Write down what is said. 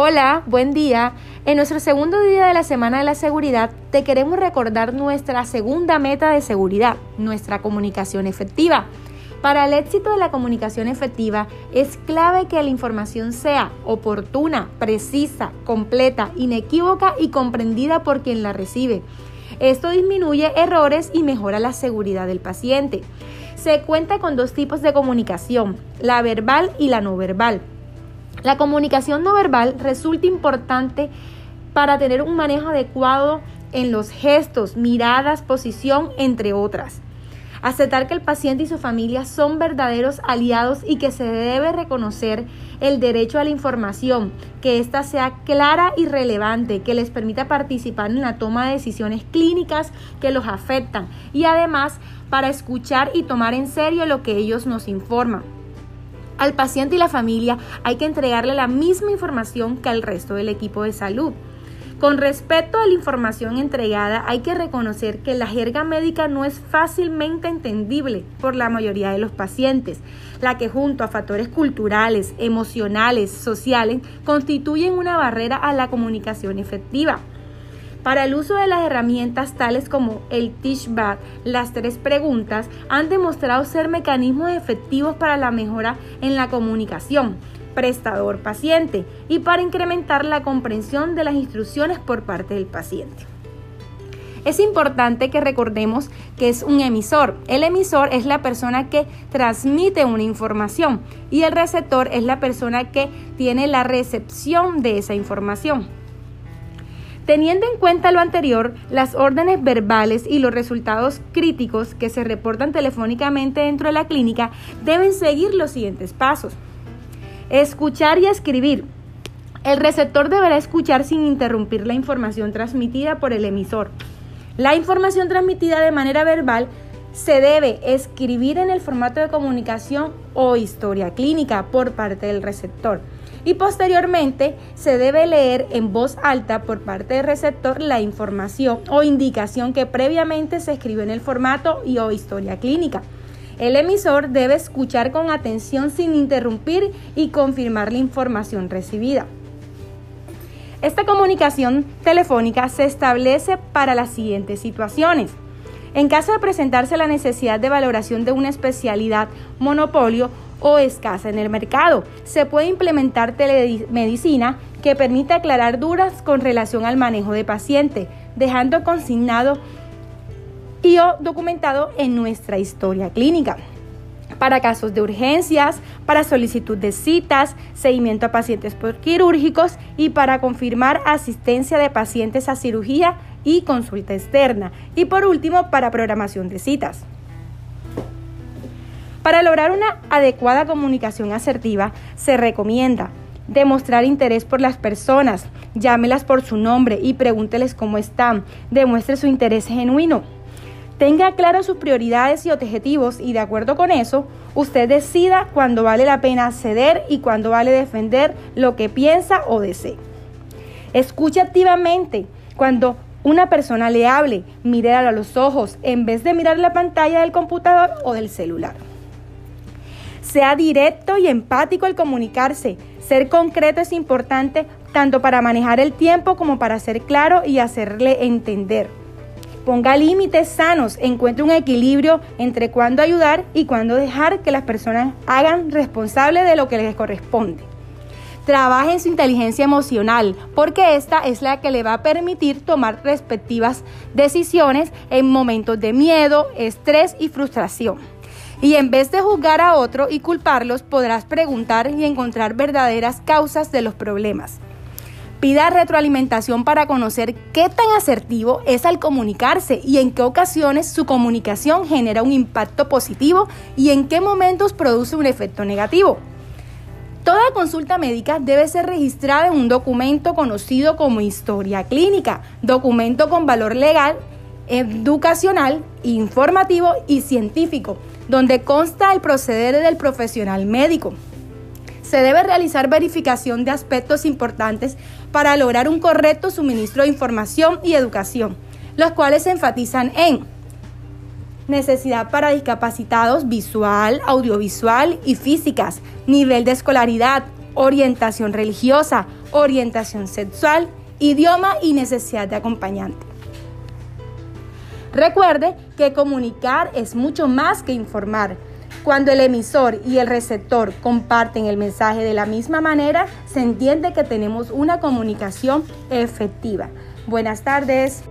Hola, buen día. En nuestro segundo día de la Semana de la Seguridad te queremos recordar nuestra segunda meta de seguridad, nuestra comunicación efectiva. Para el éxito de la comunicación efectiva es clave que la información sea oportuna, precisa, completa, inequívoca y comprendida por quien la recibe. Esto disminuye errores y mejora la seguridad del paciente. Se cuenta con dos tipos de comunicación, la verbal y la no verbal. La comunicación no verbal resulta importante para tener un manejo adecuado en los gestos, miradas, posición, entre otras. Aceptar que el paciente y su familia son verdaderos aliados y que se debe reconocer el derecho a la información, que ésta sea clara y relevante, que les permita participar en la toma de decisiones clínicas que los afectan y además para escuchar y tomar en serio lo que ellos nos informan. Al paciente y la familia hay que entregarle la misma información que al resto del equipo de salud. Con respecto a la información entregada, hay que reconocer que la jerga médica no es fácilmente entendible por la mayoría de los pacientes, la que junto a factores culturales, emocionales, sociales, constituyen una barrera a la comunicación efectiva. Para el uso de las herramientas tales como el Teachback, las tres preguntas han demostrado ser mecanismos efectivos para la mejora en la comunicación prestador-paciente y para incrementar la comprensión de las instrucciones por parte del paciente. Es importante que recordemos que es un emisor. El emisor es la persona que transmite una información y el receptor es la persona que tiene la recepción de esa información. Teniendo en cuenta lo anterior, las órdenes verbales y los resultados críticos que se reportan telefónicamente dentro de la clínica deben seguir los siguientes pasos. Escuchar y escribir. El receptor deberá escuchar sin interrumpir la información transmitida por el emisor. La información transmitida de manera verbal se debe escribir en el formato de comunicación o historia clínica por parte del receptor y posteriormente se debe leer en voz alta por parte del receptor la información o indicación que previamente se escribió en el formato y o historia clínica. El emisor debe escuchar con atención sin interrumpir y confirmar la información recibida. Esta comunicación telefónica se establece para las siguientes situaciones. En caso de presentarse la necesidad de valoración de una especialidad, monopolio o escasa en el mercado, se puede implementar telemedicina que permite aclarar dudas con relación al manejo de paciente, dejando consignado y o documentado en nuestra historia clínica para casos de urgencias, para solicitud de citas, seguimiento a pacientes quirúrgicos y para confirmar asistencia de pacientes a cirugía y consulta externa. Y por último, para programación de citas. Para lograr una adecuada comunicación asertiva, se recomienda demostrar interés por las personas, llámelas por su nombre y pregúnteles cómo están, demuestre su interés genuino. Tenga claro sus prioridades y objetivos y de acuerdo con eso, usted decida cuándo vale la pena ceder y cuándo vale defender lo que piensa o desee. Escuche activamente cuando una persona le hable, mire a los ojos en vez de mirar la pantalla del computador o del celular. Sea directo y empático al comunicarse. Ser concreto es importante tanto para manejar el tiempo como para ser claro y hacerle entender. Ponga límites sanos, encuentre un equilibrio entre cuándo ayudar y cuándo dejar que las personas hagan responsable de lo que les corresponde. Trabaje en su inteligencia emocional, porque esta es la que le va a permitir tomar respectivas decisiones en momentos de miedo, estrés y frustración. Y en vez de juzgar a otro y culparlos, podrás preguntar y encontrar verdaderas causas de los problemas. Pida retroalimentación para conocer qué tan asertivo es al comunicarse y en qué ocasiones su comunicación genera un impacto positivo y en qué momentos produce un efecto negativo. Toda consulta médica debe ser registrada en un documento conocido como historia clínica, documento con valor legal, educacional, informativo y científico, donde consta el proceder del profesional médico. Se debe realizar verificación de aspectos importantes para lograr un correcto suministro de información y educación, los cuales se enfatizan en necesidad para discapacitados visual, audiovisual y físicas, nivel de escolaridad, orientación religiosa, orientación sexual, idioma y necesidad de acompañante. Recuerde que comunicar es mucho más que informar. Cuando el emisor y el receptor comparten el mensaje de la misma manera, se entiende que tenemos una comunicación efectiva. Buenas tardes.